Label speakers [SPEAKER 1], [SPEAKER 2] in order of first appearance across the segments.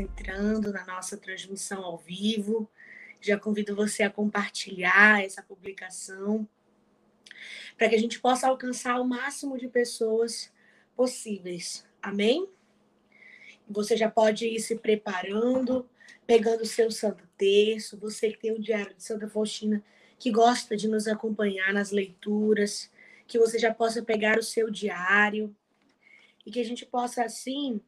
[SPEAKER 1] entrando na nossa transmissão ao vivo. Já convido você a compartilhar essa publicação para que a gente possa alcançar o máximo de pessoas possíveis. Amém? Você já pode ir se preparando, pegando o seu santo texto, você que tem o diário de Santa Faustina, que gosta de nos acompanhar nas leituras, que você já possa pegar o seu diário e que a gente possa assim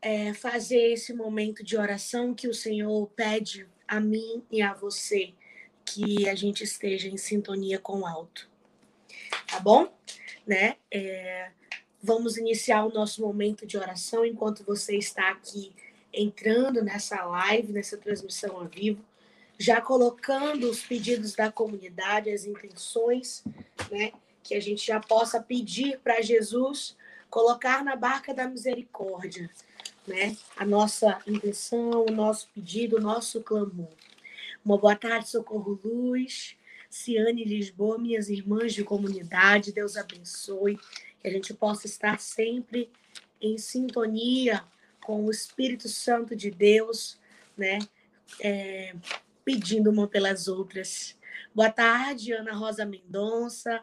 [SPEAKER 1] é, fazer esse momento de oração que o Senhor pede a mim e a você que a gente esteja em sintonia com o alto. Tá bom? Né? É, vamos iniciar o nosso momento de oração enquanto você está aqui entrando nessa live, nessa transmissão ao vivo, já colocando os pedidos da comunidade, as intenções, né? Que a gente já possa pedir para Jesus colocar na barca da misericórdia, né? A nossa intenção, o nosso pedido, o nosso clamor. Uma boa tarde, Socorro Luz, Ciane Lisboa, minhas irmãs de comunidade, Deus abençoe, que a gente possa estar sempre em sintonia com o Espírito Santo de Deus, né? É, pedindo uma pelas outras. Boa tarde, Ana Rosa Mendonça,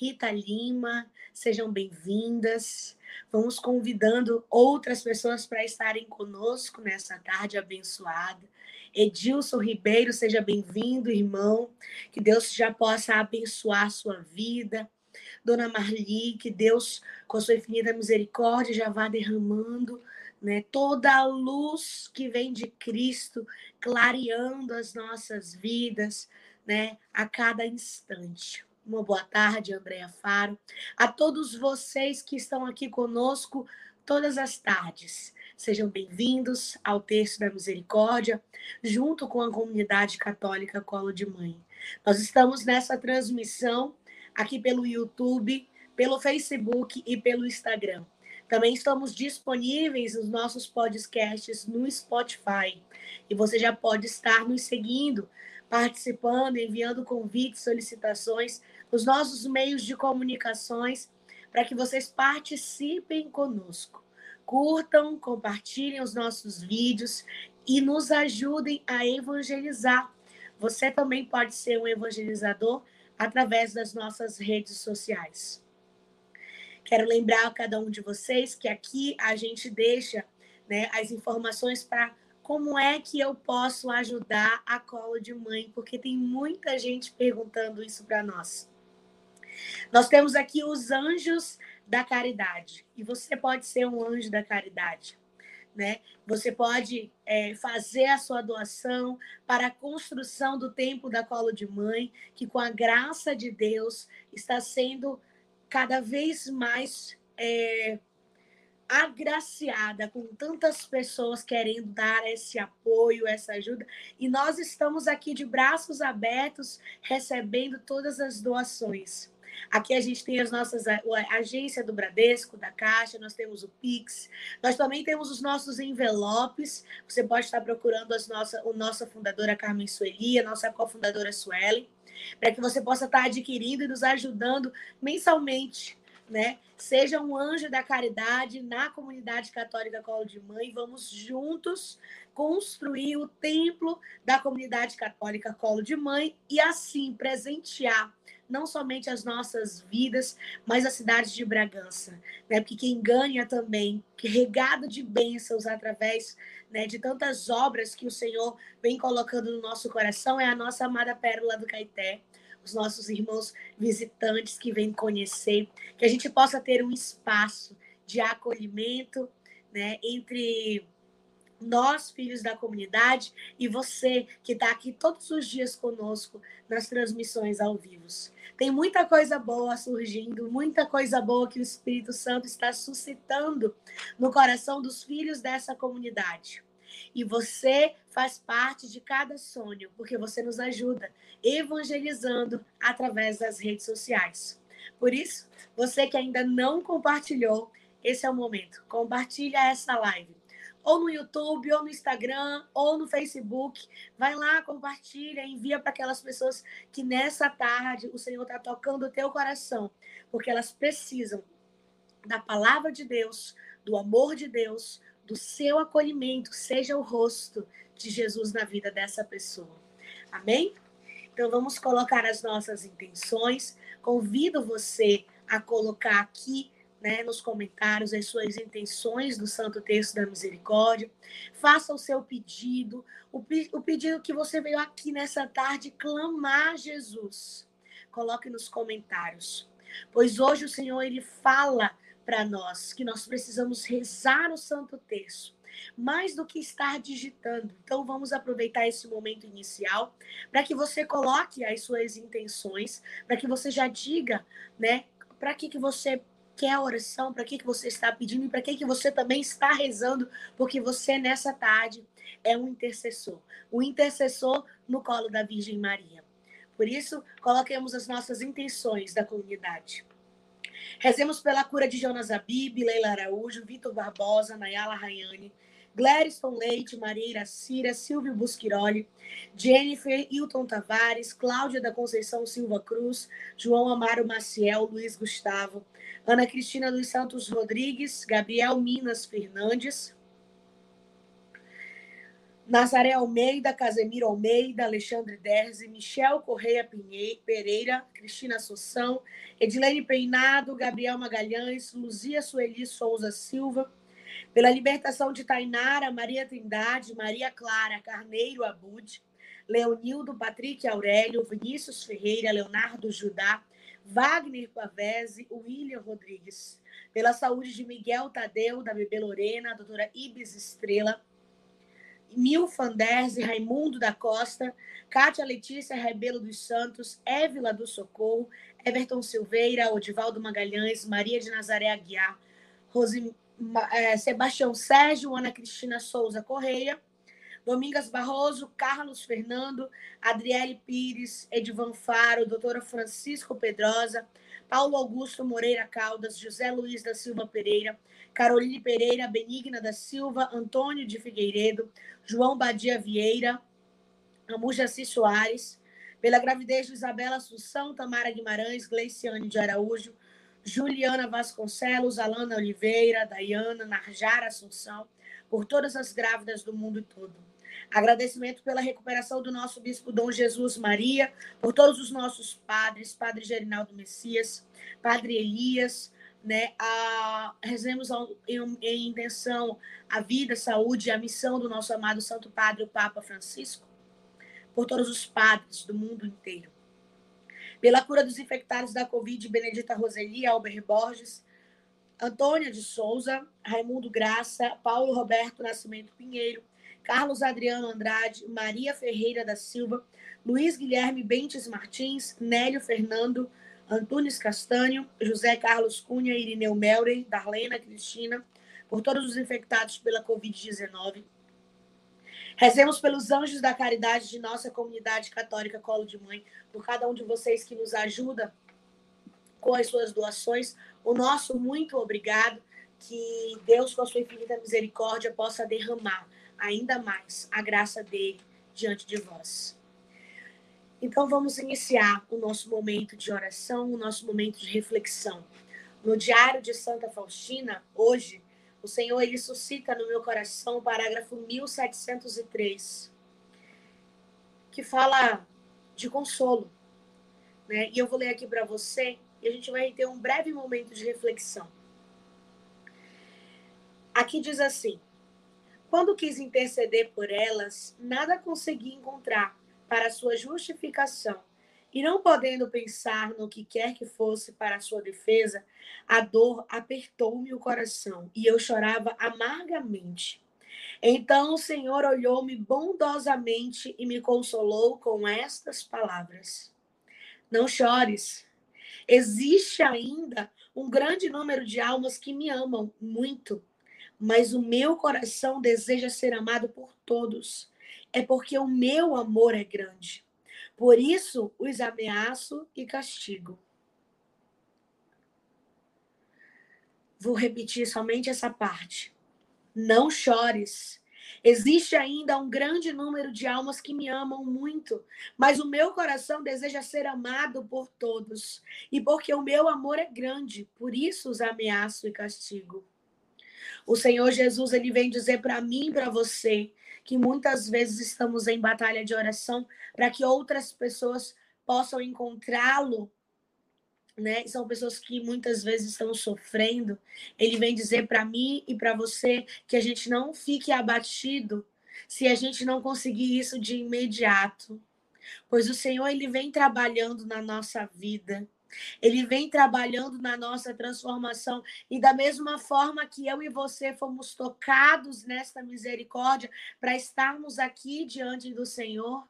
[SPEAKER 1] Rita Lima, sejam bem-vindas. Vamos convidando outras pessoas para estarem conosco nessa tarde abençoada. Edilson Ribeiro, seja bem-vindo, irmão. Que Deus já possa abençoar a sua vida. Dona Marli, que Deus, com sua infinita misericórdia, já vá derramando né, toda a luz que vem de Cristo, clareando as nossas vidas né, a cada instante. Uma boa tarde, Andréa Faro. A todos vocês que estão aqui conosco todas as tardes. Sejam bem-vindos ao Terço da Misericórdia, junto com a comunidade católica Colo de Mãe. Nós estamos nessa transmissão aqui pelo YouTube, pelo Facebook e pelo Instagram. Também estamos disponíveis nos nossos podcasts no Spotify. E você já pode estar nos seguindo, participando, enviando convites, solicitações nos nossos meios de comunicações para que vocês participem conosco curtam, compartilhem os nossos vídeos e nos ajudem a evangelizar. Você também pode ser um evangelizador através das nossas redes sociais. Quero lembrar a cada um de vocês que aqui a gente deixa né, as informações para como é que eu posso ajudar a colo de mãe, porque tem muita gente perguntando isso para nós. Nós temos aqui os anjos da caridade. E você pode ser um anjo da caridade. Né? Você pode é, fazer a sua doação para a construção do templo da Colo de Mãe, que com a graça de Deus está sendo cada vez mais é, agraciada com tantas pessoas querendo dar esse apoio, essa ajuda, e nós estamos aqui de braços abertos recebendo todas as doações. Aqui a gente tem as nossas a, agência do Bradesco, da Caixa, nós temos o Pix, nós também temos os nossos envelopes. Você pode estar procurando as nossa, o nossa fundadora Carmen Sueli, a nossa cofundadora Sueli, para que você possa estar adquirindo e nos ajudando mensalmente né? Seja um anjo da caridade na comunidade católica Colo de Mãe. Vamos juntos construir o templo da comunidade católica Colo de Mãe e assim presentear não somente as nossas vidas, mas a cidade de Bragança, né? Porque quem ganha também, que regado de bênçãos através né, de tantas obras que o Senhor vem colocando no nosso coração, é a nossa amada Pérola do Caeté, os nossos irmãos visitantes que vêm conhecer, que a gente possa ter um espaço de acolhimento, né, entre nós, filhos da comunidade, e você que está aqui todos os dias conosco nas transmissões ao vivo. Tem muita coisa boa surgindo, muita coisa boa que o Espírito Santo está suscitando no coração dos filhos dessa comunidade. E você faz parte de cada sonho, porque você nos ajuda evangelizando através das redes sociais. Por isso, você que ainda não compartilhou, esse é o momento. Compartilha essa live ou no YouTube, ou no Instagram, ou no Facebook. Vai lá, compartilha, envia para aquelas pessoas que nessa tarde o Senhor está tocando o teu coração, porque elas precisam da palavra de Deus, do amor de Deus, do seu acolhimento seja o rosto de Jesus na vida dessa pessoa. Amém? Então vamos colocar as nossas intenções. Convido você a colocar aqui né, nos comentários as suas intenções do Santo Texto da Misericórdia. Faça o seu pedido, o, o pedido que você veio aqui nessa tarde clamar a Jesus. Coloque nos comentários. Pois hoje o Senhor ele fala para nós que nós precisamos rezar o Santo Texto mais do que estar digitando. Então vamos aproveitar esse momento inicial para que você coloque as suas intenções, para que você já diga, né, para que que você quer a oração, para que, que você está pedindo e para que, que você também está rezando, porque você nessa tarde é um intercessor. Um intercessor no colo da Virgem Maria. Por isso, coloquemos as nossas intenções da comunidade. Rezemos pela cura de Jonas Abib, Leila Araújo, Vitor Barbosa, Nayala Rayane, Glériston Leite, Maria Iracira, Silvio Busquiroli, Jennifer Hilton Tavares, Cláudia da Conceição Silva Cruz, João Amaro Maciel, Luiz Gustavo, Ana Cristina dos Santos Rodrigues, Gabriel Minas Fernandes, Nazaré Almeida, Casemiro Almeida, Alexandre Derzi, Michel Correia Pereira, Cristina Assunção, Edilene Peinado, Gabriel Magalhães, Luzia Sueli Souza Silva, pela libertação de Tainara, Maria Trindade, Maria Clara Carneiro Abud, Leonildo Patrick Aurélio, Vinícius Ferreira, Leonardo Judá, Wagner Pavese, William Rodrigues. Pela saúde de Miguel Tadeu, da Bebê Lorena, doutora Ibis Estrela, Mil Fanderze, Raimundo da Costa, Kátia Letícia Rebelo dos Santos, Évila do Socorro, Everton Silveira, Odivaldo Magalhães, Maria de Nazaré Aguiar, Rosim, é, Sebastião Sérgio, Ana Cristina Souza Correia, Domingas Barroso, Carlos Fernando, Adriele Pires, Edvan Faro, doutora Francisco Pedrosa, Paulo Augusto Moreira Caldas, José Luiz da Silva Pereira, Caroline Pereira, Benigna da Silva, Antônio de Figueiredo, João Badia Vieira, Amujaci Soares, pela gravidez de Isabela Assunção, Tamara Guimarães, Gleiciane de Araújo, Juliana Vasconcelos, Alana Oliveira, Dayana, Narjara Assunção, por todas as grávidas do mundo todo. Agradecimento pela recuperação do nosso bispo Dom Jesus Maria, por todos os nossos padres, Padre Gerinaldo Messias, Padre Elias, né? A, rezemos em, em intenção a vida, a saúde e a missão do nosso amado Santo Padre, o Papa Francisco, por todos os padres do mundo inteiro. Pela cura dos infectados da Covid, Benedita Roseli, Albert Borges, Antônia de Souza, Raimundo Graça, Paulo Roberto Nascimento Pinheiro, Carlos Adriano Andrade, Maria Ferreira da Silva, Luiz Guilherme Bentes Martins, Nélio Fernando, Antunes Castanho, José Carlos Cunha, Irineu Melrey, Darlena Cristina, por todos os infectados pela Covid-19. Rezemos pelos anjos da caridade de nossa comunidade católica Colo de Mãe, por cada um de vocês que nos ajuda com as suas doações. O nosso muito obrigado. Que Deus, com a sua infinita misericórdia, possa derramar ainda mais a graça dele diante de vós. Então vamos iniciar o nosso momento de oração, o nosso momento de reflexão. No Diário de Santa Faustina, hoje, o Senhor ele suscita no meu coração o parágrafo 1703, que fala de consolo. Né? E eu vou ler aqui para você e a gente vai ter um breve momento de reflexão. Aqui diz assim: quando quis interceder por elas, nada consegui encontrar para sua justificação. E não podendo pensar no que quer que fosse para sua defesa, a dor apertou-me o coração e eu chorava amargamente. Então o Senhor olhou-me bondosamente e me consolou com estas palavras: Não chores. Existe ainda um grande número de almas que me amam muito mas o meu coração deseja ser amado por todos. É porque o meu amor é grande. Por isso os ameaço e castigo. Vou repetir somente essa parte. Não chores. Existe ainda um grande número de almas que me amam muito, mas o meu coração deseja ser amado por todos. E porque o meu amor é grande, por isso os ameaço e castigo. O Senhor Jesus, ele vem dizer para mim para você que muitas vezes estamos em batalha de oração para que outras pessoas possam encontrá-lo, né? São pessoas que muitas vezes estão sofrendo. Ele vem dizer para mim e para você que a gente não fique abatido se a gente não conseguir isso de imediato. Pois o Senhor ele vem trabalhando na nossa vida. Ele vem trabalhando na nossa transformação. E da mesma forma que eu e você fomos tocados nesta misericórdia para estarmos aqui diante do Senhor,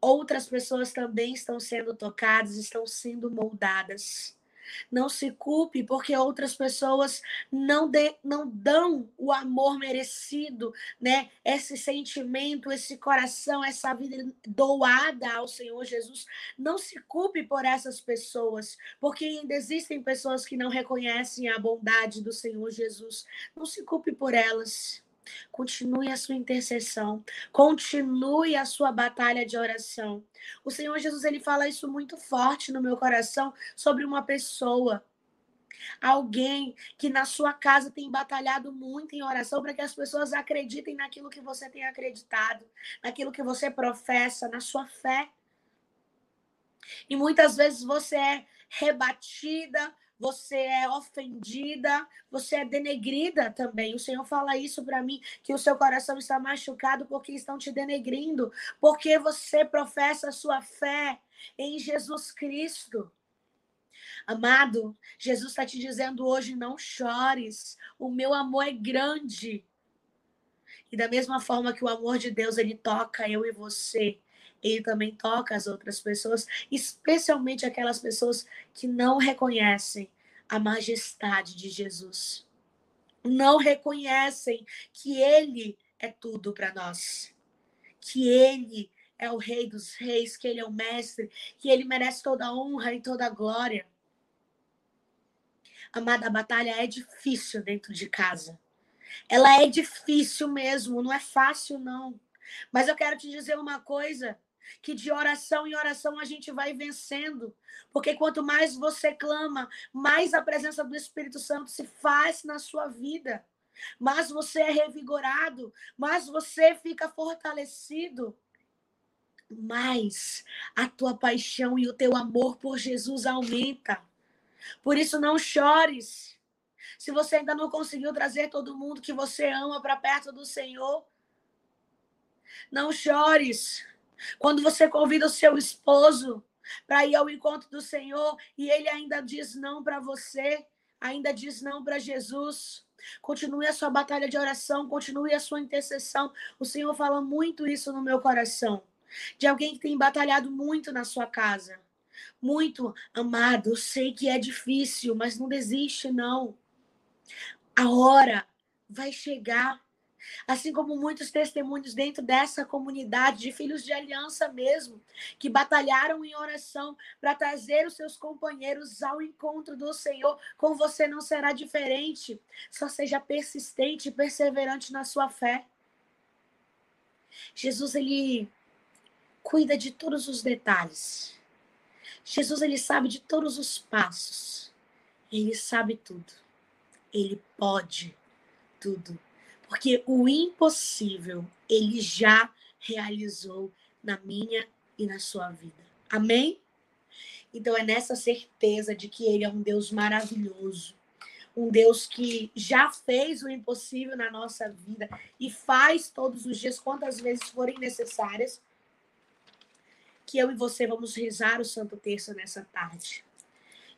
[SPEAKER 1] outras pessoas também estão sendo tocadas, estão sendo moldadas. Não se culpe porque outras pessoas não, de, não dão o amor merecido, né? Esse sentimento, esse coração, essa vida doada ao Senhor Jesus. Não se culpe por essas pessoas, porque ainda existem pessoas que não reconhecem a bondade do Senhor Jesus. Não se culpe por elas. Continue a sua intercessão, continue a sua batalha de oração. O Senhor Jesus ele fala isso muito forte no meu coração sobre uma pessoa, alguém que na sua casa tem batalhado muito em oração para que as pessoas acreditem naquilo que você tem acreditado, naquilo que você professa, na sua fé. E muitas vezes você é rebatida, você é ofendida, você é denegrida também. O Senhor fala isso para mim, que o seu coração está machucado porque estão te denegrindo, porque você professa a sua fé em Jesus Cristo. Amado, Jesus está te dizendo hoje: não chores, o meu amor é grande. E da mesma forma que o amor de Deus ele toca eu e você, ele também toca as outras pessoas, especialmente aquelas pessoas que não reconhecem a majestade de Jesus. Não reconhecem que ele é tudo para nós. Que ele é o rei dos reis, que ele é o mestre, que ele merece toda a honra e toda a glória. Amada, a batalha é difícil dentro de casa. Ela é difícil mesmo, não é fácil não. Mas eu quero te dizer uma coisa, que de oração em oração a gente vai vencendo. Porque quanto mais você clama, mais a presença do Espírito Santo se faz na sua vida. Mais você é revigorado, mais você fica fortalecido. Mais a tua paixão e o teu amor por Jesus aumenta. Por isso não chores. Se você ainda não conseguiu trazer todo mundo que você ama para perto do Senhor, não chores. Quando você convida o seu esposo para ir ao encontro do Senhor e ele ainda diz não para você, ainda diz não para Jesus. Continue a sua batalha de oração, continue a sua intercessão. O Senhor fala muito isso no meu coração. De alguém que tem batalhado muito na sua casa. Muito amado, eu sei que é difícil, mas não desiste, não. A hora vai chegar. Assim como muitos testemunhos dentro dessa comunidade de filhos de aliança mesmo, que batalharam em oração para trazer os seus companheiros ao encontro do Senhor, com você não será diferente. Só seja persistente e perseverante na sua fé. Jesus, ele cuida de todos os detalhes. Jesus, ele sabe de todos os passos. Ele sabe tudo. Ele pode tudo porque o impossível ele já realizou na minha e na sua vida. Amém? Então é nessa certeza de que ele é um Deus maravilhoso, um Deus que já fez o impossível na nossa vida e faz todos os dias, quantas vezes forem necessárias, que eu e você vamos rezar o Santo Terço nessa tarde.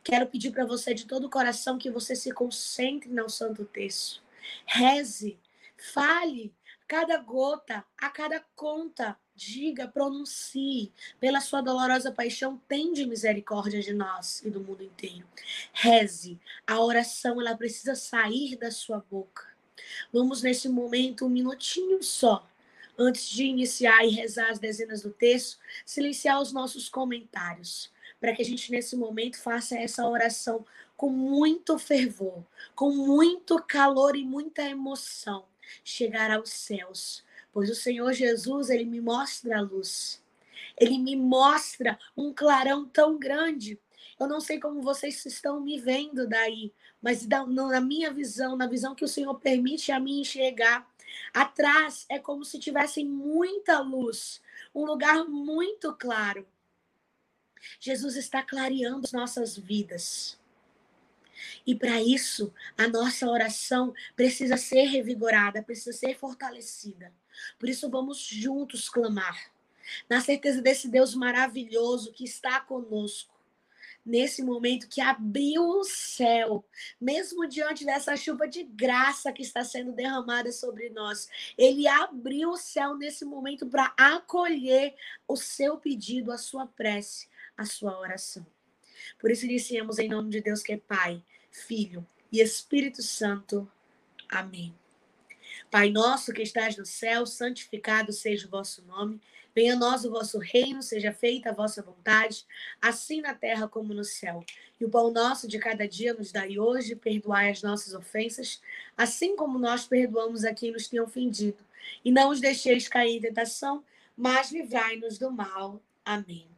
[SPEAKER 1] Quero pedir para você de todo o coração que você se concentre no Santo Terço. Reze Fale cada gota, a cada conta. Diga, pronuncie. Pela sua dolorosa paixão, tende misericórdia de nós e do mundo inteiro. Reze. A oração, ela precisa sair da sua boca. Vamos, nesse momento, um minutinho só, antes de iniciar e rezar as dezenas do texto, silenciar os nossos comentários, para que a gente, nesse momento, faça essa oração com muito fervor, com muito calor e muita emoção chegar aos céus, pois o Senhor Jesus, ele me mostra a luz. Ele me mostra um clarão tão grande Eu não sei como vocês estão me vendo daí, mas na minha visão, na visão que o Senhor permite a mim enxergar, atrás é como se tivesse muita luz, um lugar muito claro. Jesus está clareando as nossas vidas. E para isso, a nossa oração precisa ser revigorada, precisa ser fortalecida. Por isso, vamos juntos clamar, na certeza desse Deus maravilhoso que está conosco. Nesse momento que abriu o céu, mesmo diante dessa chuva de graça que está sendo derramada sobre nós, ele abriu o céu nesse momento para acolher o seu pedido, a sua prece, a sua oração. Por isso iniciamos em nome de Deus que é Pai, Filho e Espírito Santo. Amém. Pai nosso que estás no céu, santificado seja o vosso nome. Venha a nós o vosso reino, seja feita a vossa vontade, assim na terra como no céu. E o pão nosso de cada dia nos dai hoje, perdoai as nossas ofensas, assim como nós perdoamos a quem nos tem ofendido. E não os deixeis cair em tentação, mas livrai-nos do mal. Amém.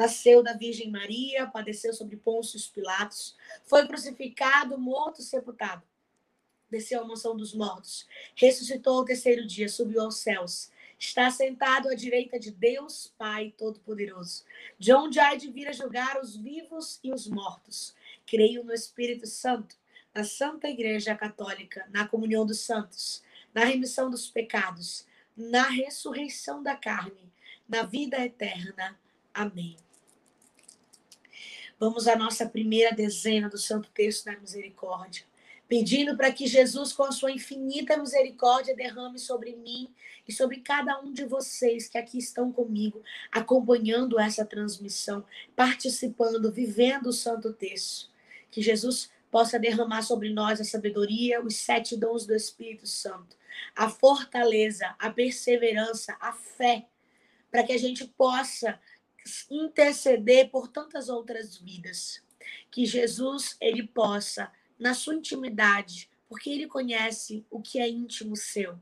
[SPEAKER 1] Nasceu da Virgem Maria, padeceu sobre Pôncio Pilatos, foi crucificado, morto, sepultado. Desceu à mansão dos mortos, ressuscitou ao terceiro dia, subiu aos céus. Está sentado à direita de Deus, Pai Todo-Poderoso, de onde há de vir a julgar os vivos e os mortos. Creio no Espírito Santo, na Santa Igreja Católica, na comunhão dos santos, na remissão dos pecados, na ressurreição da carne, na vida eterna. Amém. Vamos à nossa primeira dezena do Santo Texto da Misericórdia, pedindo para que Jesus, com a sua infinita misericórdia, derrame sobre mim e sobre cada um de vocês que aqui estão comigo, acompanhando essa transmissão, participando, vivendo o Santo Texto. Que Jesus possa derramar sobre nós a sabedoria, os sete dons do Espírito Santo, a fortaleza, a perseverança, a fé, para que a gente possa interceder por tantas outras vidas. Que Jesus ele possa, na sua intimidade, porque ele conhece o que é íntimo seu,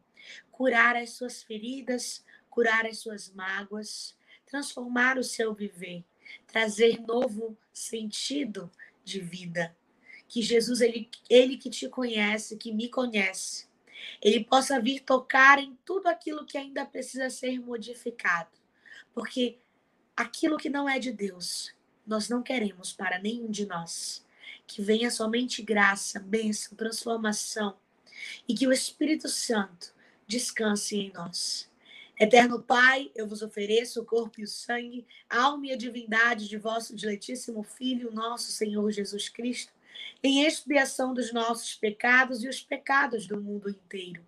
[SPEAKER 1] curar as suas feridas, curar as suas mágoas, transformar o seu viver, trazer novo sentido de vida. Que Jesus, ele, ele que te conhece, que me conhece, ele possa vir tocar em tudo aquilo que ainda precisa ser modificado. Porque aquilo que não é de Deus, nós não queremos para nenhum de nós. Que venha somente graça, bênção, transformação e que o Espírito Santo descanse em nós. Eterno Pai, eu vos ofereço o corpo e o sangue, a alma e a divindade de vosso diletíssimo Filho, nosso Senhor Jesus Cristo, em expiação dos nossos pecados e os pecados do mundo inteiro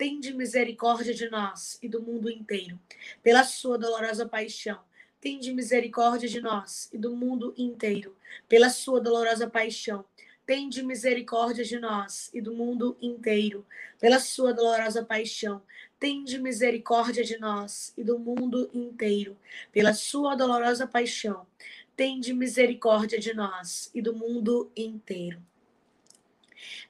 [SPEAKER 1] tende misericórdia de nós e do mundo inteiro. Pela sua dolorosa paixão, tende misericórdia de nós e do mundo inteiro. Pela sua dolorosa paixão, tende misericórdia de nós e do mundo inteiro. Pela sua dolorosa paixão, tende misericórdia de nós e do mundo inteiro. Pela sua dolorosa paixão, tende misericórdia de nós e do mundo inteiro.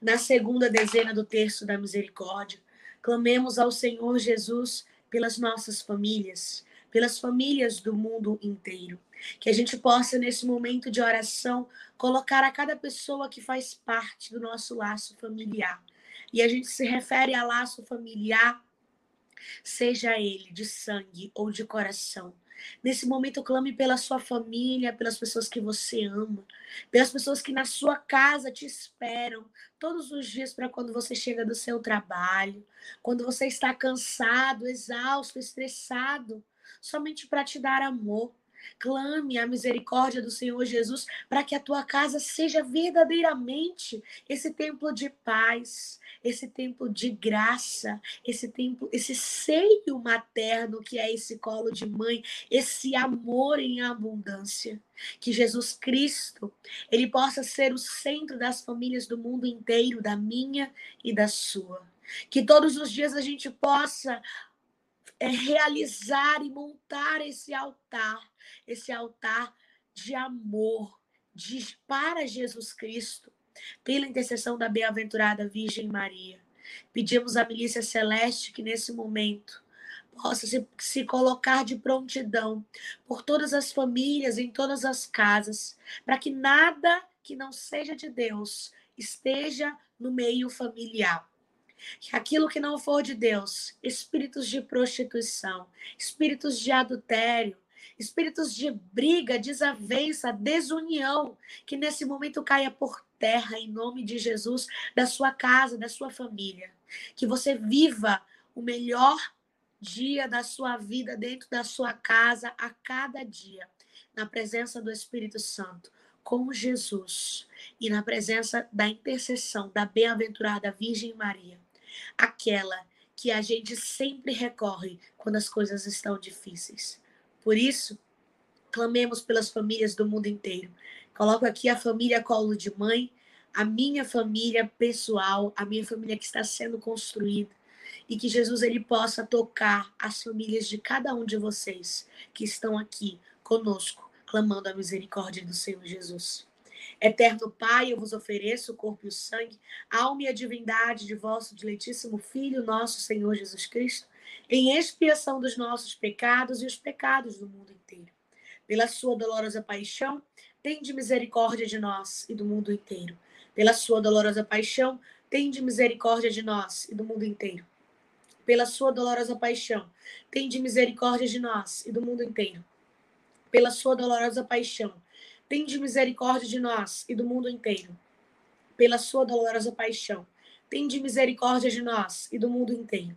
[SPEAKER 1] Na segunda dezena do terço da misericórdia, Clamemos ao Senhor Jesus pelas nossas famílias, pelas famílias do mundo inteiro. Que a gente possa, nesse momento de oração, colocar a cada pessoa que faz parte do nosso laço familiar. E a gente se refere a laço familiar, seja ele de sangue ou de coração. Nesse momento, clame pela sua família, pelas pessoas que você ama, pelas pessoas que na sua casa te esperam todos os dias para quando você chega do seu trabalho, quando você está cansado, exausto, estressado, somente para te dar amor. Clame a misericórdia do Senhor Jesus para que a tua casa seja verdadeiramente esse templo de paz, esse templo de graça, esse templo, esse seio materno que é esse colo de mãe, esse amor em abundância. Que Jesus Cristo, ele possa ser o centro das famílias do mundo inteiro, da minha e da sua. Que todos os dias a gente possa é, realizar e montar esse altar esse altar de amor de, para Jesus Cristo, pela intercessão da bem-aventurada Virgem Maria. Pedimos à milícia celeste que nesse momento possa se, se colocar de prontidão por todas as famílias, em todas as casas, para que nada que não seja de Deus esteja no meio familiar. Que aquilo que não for de Deus, espíritos de prostituição, espíritos de adultério, espíritos de briga, desavença, desunião, que nesse momento caia por terra em nome de Jesus, da sua casa, da sua família. Que você viva o melhor dia da sua vida dentro da sua casa a cada dia, na presença do Espírito Santo, com Jesus e na presença da intercessão da bem-aventurada Virgem Maria, aquela que a gente sempre recorre quando as coisas estão difíceis. Por isso, clamemos pelas famílias do mundo inteiro. Coloco aqui a família colo de mãe, a minha família pessoal, a minha família que está sendo construída. E que Jesus ele possa tocar as famílias de cada um de vocês que estão aqui conosco, clamando a misericórdia do Senhor Jesus. Eterno Pai, eu vos ofereço o corpo e o sangue, a alma e a divindade de vosso diletíssimo Filho, nosso Senhor Jesus Cristo, em expiação dos nossos pecados e os pecados do mundo inteiro. Pela sua dolorosa paixão, tende misericórdia de nós e do mundo inteiro. Pela sua dolorosa paixão, tende misericórdia de nós e do mundo inteiro. Pela sua dolorosa paixão, tende misericórdia de nós e do mundo inteiro. Pela sua dolorosa paixão, tende misericórdia de nós e do mundo inteiro. Pela sua dolorosa paixão, tende misericórdia de nós e do mundo inteiro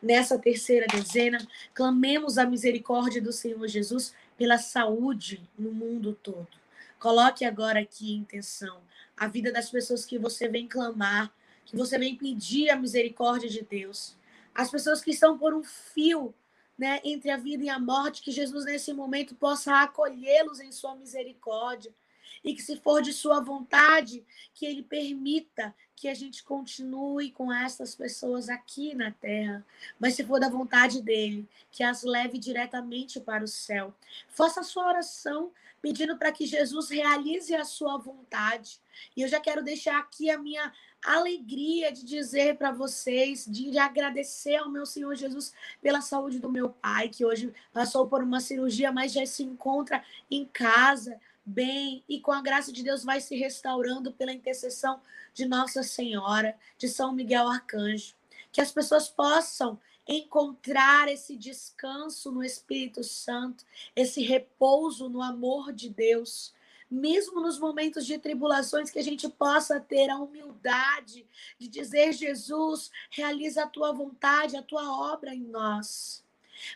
[SPEAKER 1] Nessa terceira dezena, clamemos a misericórdia do Senhor Jesus pela saúde no mundo todo. Coloque agora aqui em intenção a vida das pessoas que você vem clamar, que você vem pedir a misericórdia de Deus. As pessoas que estão por um fio né, entre a vida e a morte, que Jesus nesse momento possa acolhê-los em sua misericórdia e que, se for de sua vontade, que Ele permita que a gente continue com essas pessoas aqui na terra, mas se for da vontade dele, que as leve diretamente para o céu. Faça a sua oração pedindo para que Jesus realize a sua vontade. E eu já quero deixar aqui a minha alegria de dizer para vocês, de, de, agradecer ao meu Senhor Jesus pela saúde do meu pai, que hoje passou por uma cirurgia, mas já se encontra em casa, bem e com a graça de Deus vai se restaurando pela intercessão de Nossa Senhora, de São Miguel Arcanjo. Que as pessoas possam encontrar esse descanso no Espírito Santo, esse repouso no amor de Deus. Mesmo nos momentos de tribulações, que a gente possa ter a humildade de dizer: Jesus, realiza a tua vontade, a tua obra em nós.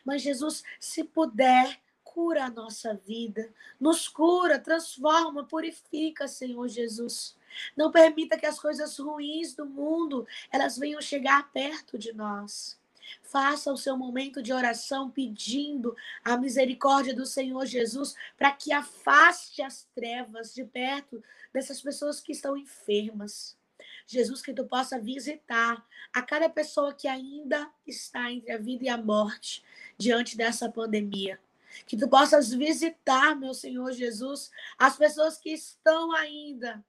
[SPEAKER 1] Mas, Jesus, se puder, cura a nossa vida, nos cura, transforma, purifica, Senhor Jesus. Não permita que as coisas ruins do mundo elas venham chegar perto de nós. Faça o seu momento de oração pedindo a misericórdia do Senhor Jesus para que afaste as trevas de perto dessas pessoas que estão enfermas. Jesus, que tu possa visitar a cada pessoa que ainda está entre a vida e a morte diante dessa pandemia Que tu possas visitar, meu Senhor Jesus, as pessoas que estão ainda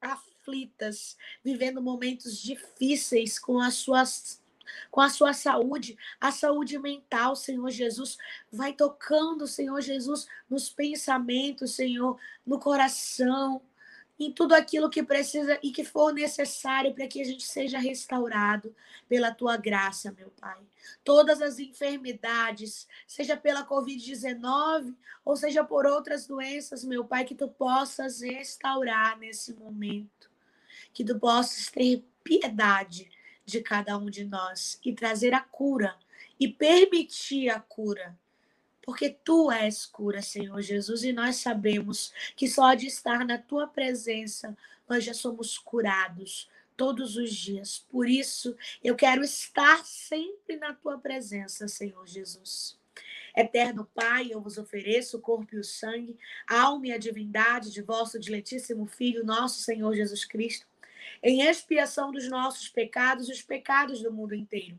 [SPEAKER 1] aflitas, vivendo momentos difíceis com as suas com a sua saúde, a saúde mental, Senhor Jesus. Vai tocando, Senhor Jesus, nos pensamentos, Senhor, no coração, em tudo aquilo que precisa e que for necessário para que a gente seja restaurado pela tua graça, meu Pai. Todas as enfermidades, seja pela Covid-19 ou seja por outras doenças, meu Pai, que tu possas restaurar nesse momento. Que tu possas ter piedade de cada um de nós e trazer a cura e permitir a cura porque tu és cura, Senhor Jesus, e nós sabemos que só de estar na tua presença nós já somos curados todos os dias. Por isso, eu quero estar sempre na tua presença, Senhor Jesus. Eterno Pai, eu vos ofereço o corpo e o sangue, a alma e a divindade de vosso diletíssimo Filho, nosso Senhor Jesus Cristo, em expiação dos nossos pecados e os pecados do mundo inteiro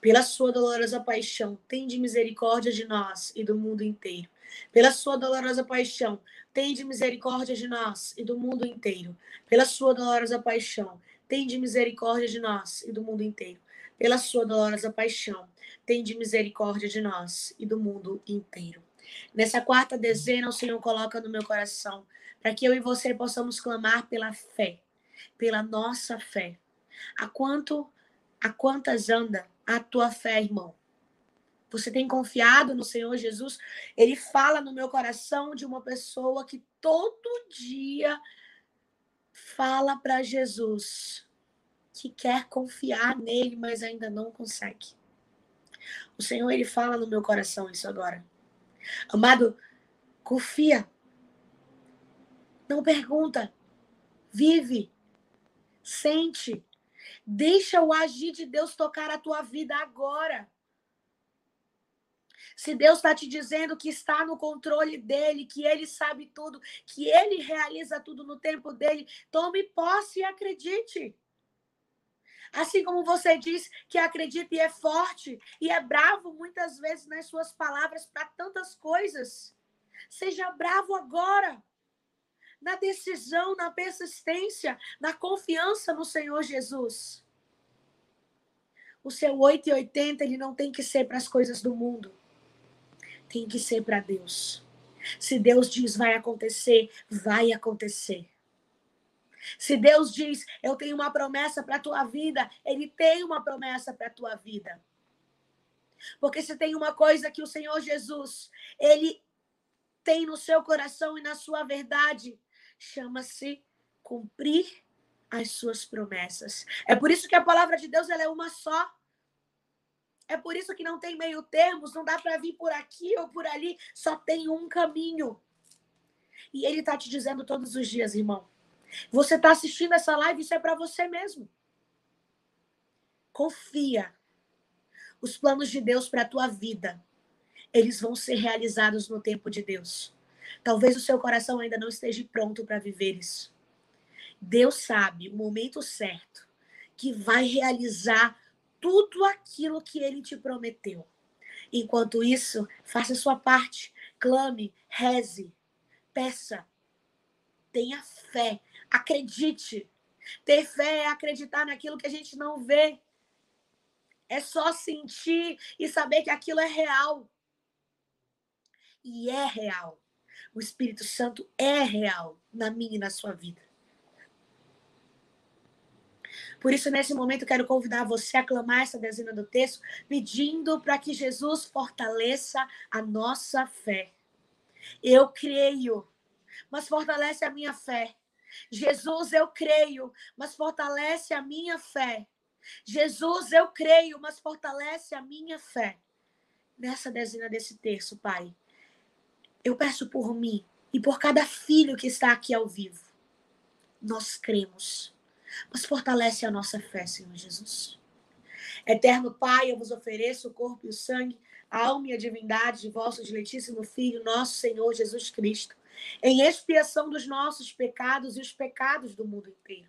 [SPEAKER 1] Pela sua dolorosa paixão, tende misericórdia de nós e do mundo inteiro. Pela sua dolorosa paixão, tende misericórdia de nós e do mundo inteiro. Pela sua dolorosa paixão, tende misericórdia de nós e do mundo inteiro. Pela sua dolorosa paixão, tende misericórdia de nós e do mundo inteiro. Nessa quarta dezena, o Senhor coloca no meu coração para que eu e você possamos clamar pela fé, pela nossa fé. A quanto, a quantas anda a tua fé, irmão. Você tem confiado no Senhor Jesus? Ele fala no meu coração de uma pessoa que todo dia fala para Jesus que quer confiar nele, mas ainda não consegue. O Senhor ele fala no meu coração isso agora. Amado, confia. Não pergunta. Vive. Sente. Deixa o agir de Deus tocar a tua vida agora. Se Deus está te dizendo que está no controle dele, que ele sabe tudo, que ele realiza tudo no tempo dele, tome posse e acredite. Assim como você diz que acredita e é forte e é bravo muitas vezes nas suas palavras para tantas coisas. Seja bravo agora na decisão, na persistência, na confiança no Senhor Jesus. O seu 880 ele não tem que ser para as coisas do mundo. Tem que ser para Deus. Se Deus diz vai acontecer, vai acontecer. Se Deus diz, eu tenho uma promessa para a tua vida, Ele tem uma promessa para a tua vida. Porque se tem uma coisa que o Senhor Jesus, Ele tem no seu coração e na sua verdade, chama-se cumprir as suas promessas. É por isso que a palavra de Deus ela é uma só. É por isso que não tem meio termos, não dá para vir por aqui ou por ali, só tem um caminho. E ele está te dizendo todos os dias, irmão. Você está assistindo essa live, isso é para você mesmo. Confia. Os planos de Deus para tua vida, eles vão ser realizados no tempo de Deus. Talvez o seu coração ainda não esteja pronto para viver isso. Deus sabe o momento certo que vai realizar tudo aquilo que ele te prometeu. Enquanto isso, faça sua parte, clame, reze, peça, tenha fé, acredite. Ter fé é acreditar naquilo que a gente não vê. É só sentir e saber que aquilo é real. E é real. O Espírito Santo é real na minha e na sua vida. Por isso, nesse momento, quero convidar você a clamar essa dezena do texto, pedindo para que Jesus fortaleça a nossa fé. Eu creio, mas fortalece a minha fé. Jesus, eu creio, mas fortalece a minha fé. Jesus, eu creio, mas fortalece a minha fé. Nessa dezena desse terço, Pai Eu peço por mim e por cada filho que está aqui ao vivo. Nós cremos, mas fortalece a nossa fé, Senhor Jesus. Eterno Pai, eu vos ofereço o corpo e o sangue, a alma e a divindade de vosso diletíssimo Filho, nosso Senhor Jesus Cristo, em expiação dos nossos pecados e os pecados do mundo inteiro.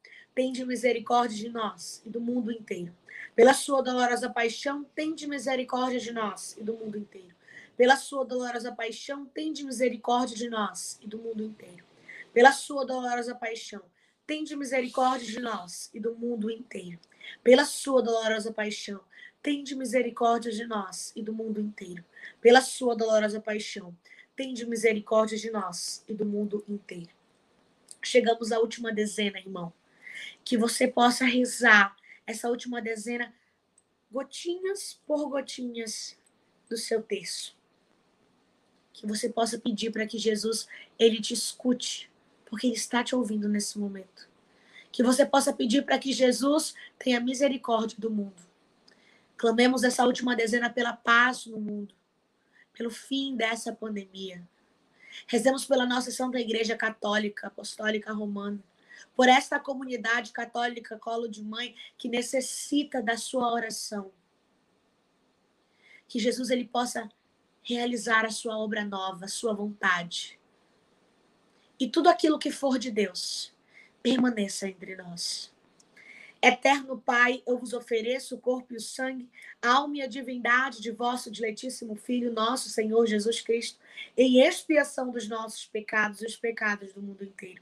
[SPEAKER 1] tende misericórdia de nós e do mundo inteiro. Pela sua dolorosa paixão, tende misericórdia de nós e do mundo inteiro. Pela sua dolorosa paixão, tende misericórdia de nós e do mundo inteiro. Pela sua dolorosa paixão, tende misericórdia de nós e do mundo inteiro. Pela sua dolorosa paixão, tende misericórdia de nós e do mundo inteiro. Pela sua dolorosa paixão, tende misericórdia de nós e do mundo inteiro. Chegamos à última dezena, irmão. Que você possa rezar essa última dezena gotinhas por gotinhas do seu texto. Que você possa pedir para que Jesus ele te escute, porque ele está te ouvindo nesse momento. Que você possa pedir para que Jesus tenha misericórdia do mundo Clamemos essa última dezena pela paz no mundo, pelo fim dessa pandemia. Rezemos pela nossa Santa Igreja Católica, Apostólica Romana, por esta comunidade católica colo de mãe que necessita da sua oração. Que Jesus ele possa realizar a sua obra nova, a sua vontade. E tudo aquilo que for de Deus permaneça entre nós. Eterno Pai, eu vos ofereço o corpo e o sangue, a alma e a divindade de vosso diletíssimo Filho, nosso Senhor Jesus Cristo, em expiação dos nossos pecados e os pecados do mundo inteiro.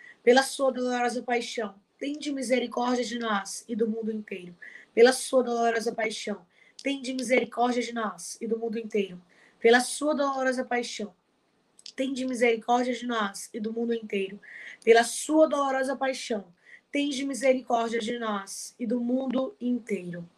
[SPEAKER 1] pela sua dolorosa paixão. Tende misericórdia de nós e do mundo inteiro, pela sua dolorosa paixão. Tende misericórdia de nós e do mundo inteiro, pela sua dolorosa paixão. Tende misericórdia de nós e do mundo inteiro, pela sua dolorosa paixão tende misericórdia de nós e do mundo inteiro.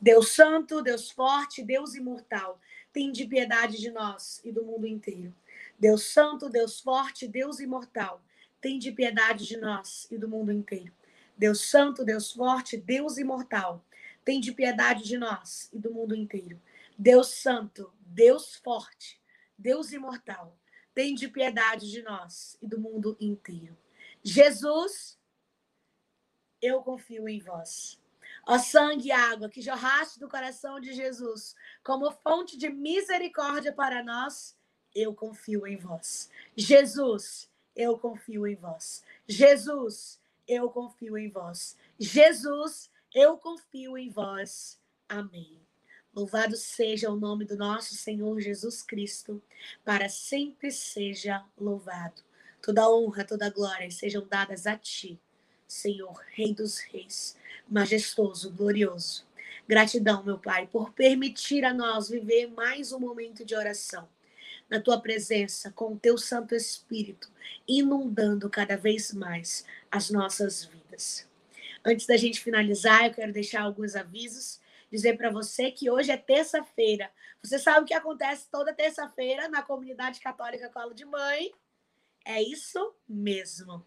[SPEAKER 1] Deus Santo, Deus Forte, Deus Imortal, tende piedade de nós e do mundo inteiro. Deus Santo, Deus Forte, Deus Imortal, tende piedade de nós e do mundo inteiro. Deus Santo, Deus Forte, Deus Imortal, tende piedade de nós e do mundo inteiro. Deus Santo, Deus Forte, Deus Imortal, tende piedade de nós e do mundo inteiro. Jesus, eu confio em vós. Ó sangue e água que jorraste do coração de Jesus, como fonte de misericórdia para nós, eu confio em vós. Jesus, eu confio em vós. Jesus, eu confio em vós. Jesus, eu confio em vós. Amém. Louvado seja o nome do nosso Senhor Jesus Cristo, para sempre seja louvado. Toda honra, toda glória sejam dadas a ti, Senhor, Rei dos Reis, majestoso, glorioso. Gratidão, meu Pai, por permitir a nós viver mais um momento de oração na tua presença, com o teu Santo Espírito, inundando cada vez mais as nossas vidas. Antes da gente finalizar, eu quero deixar alguns avisos. Dizer para você que hoje é terça-feira. Você sabe o que acontece toda terça-feira na comunidade católica Colo de Mãe? É isso mesmo.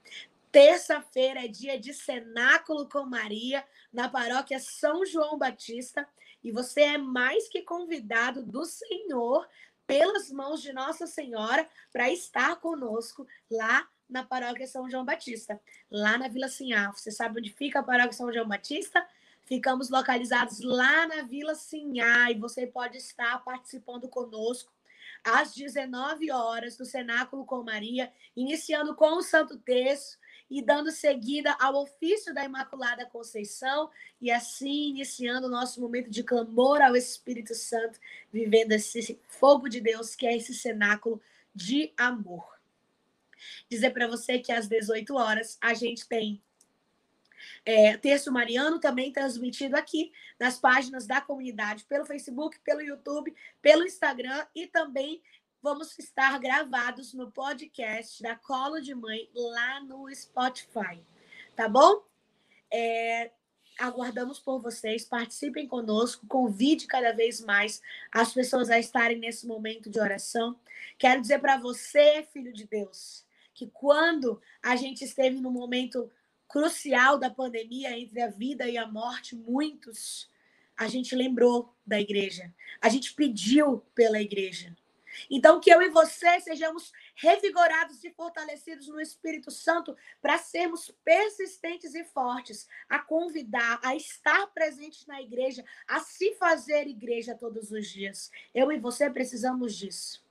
[SPEAKER 1] Terça-feira é dia de cenáculo com Maria na paróquia São João Batista e você é mais que convidado do Senhor pelas mãos de Nossa Senhora para estar conosco lá na paróquia São João Batista, lá na Vila Sinhá. Você sabe onde fica a paróquia São João Batista? Ficamos localizados lá na Vila Sinhá e você pode estar participando conosco às 19 horas, no Cenáculo com Maria, iniciando com o Santo Terço e dando seguida ao ofício da Imaculada Conceição, e assim iniciando o nosso momento de clamor ao Espírito Santo, vivendo esse fogo de Deus, que é esse cenáculo de amor. Dizer para você que às 18 horas a gente tem é, Terço Mariano também transmitido aqui nas páginas da comunidade, pelo Facebook, pelo YouTube, pelo Instagram e também vamos estar gravados no podcast da Colo de Mãe lá no Spotify. Tá bom? É, aguardamos por vocês, participem conosco, convide cada vez mais as pessoas a estarem nesse momento de oração. Quero dizer para você, filho de Deus, que quando a gente esteve no momento crucial da pandemia entre a vida e a morte, muitos, a gente lembrou da igreja. A gente pediu pela igreja. Então, que eu e você sejamos revigorados e fortalecidos no Espírito Santo para sermos persistentes e fortes, a convidar, a estar presentes na igreja, a se fazer igreja todos os dias. Eu e você precisamos disso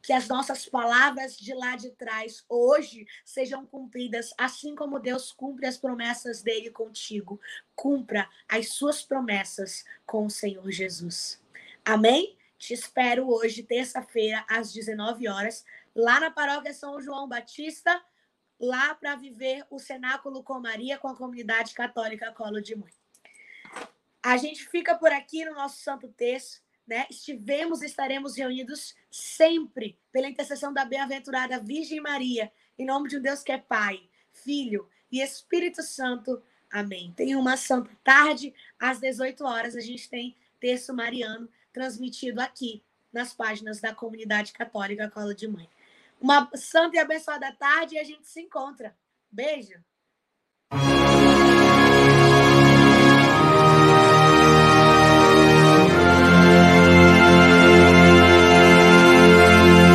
[SPEAKER 1] que as nossas palavras de lá de trás hoje sejam cumpridas, assim como Deus cumpre as promessas dele contigo. Cumpra as suas promessas com o Senhor Jesus. Amém? Te espero hoje, terça-feira, às 19 horas, lá na paróquia São João Batista, lá para viver o cenáculo com Maria com a comunidade católica Colo de Mãe. A gente fica por aqui no nosso Santo Texto né? Estivemos estaremos reunidos sempre pela intercessão da bem-aventurada Virgem Maria, em nome de um Deus que é Pai, Filho e Espírito Santo. Amém. Tem uma santa tarde, às 18 horas, a gente tem Terço Mariano transmitido aqui nas páginas da comunidade católica Cola de Mãe. Uma santa e abençoada tarde e a gente se encontra. Beijo!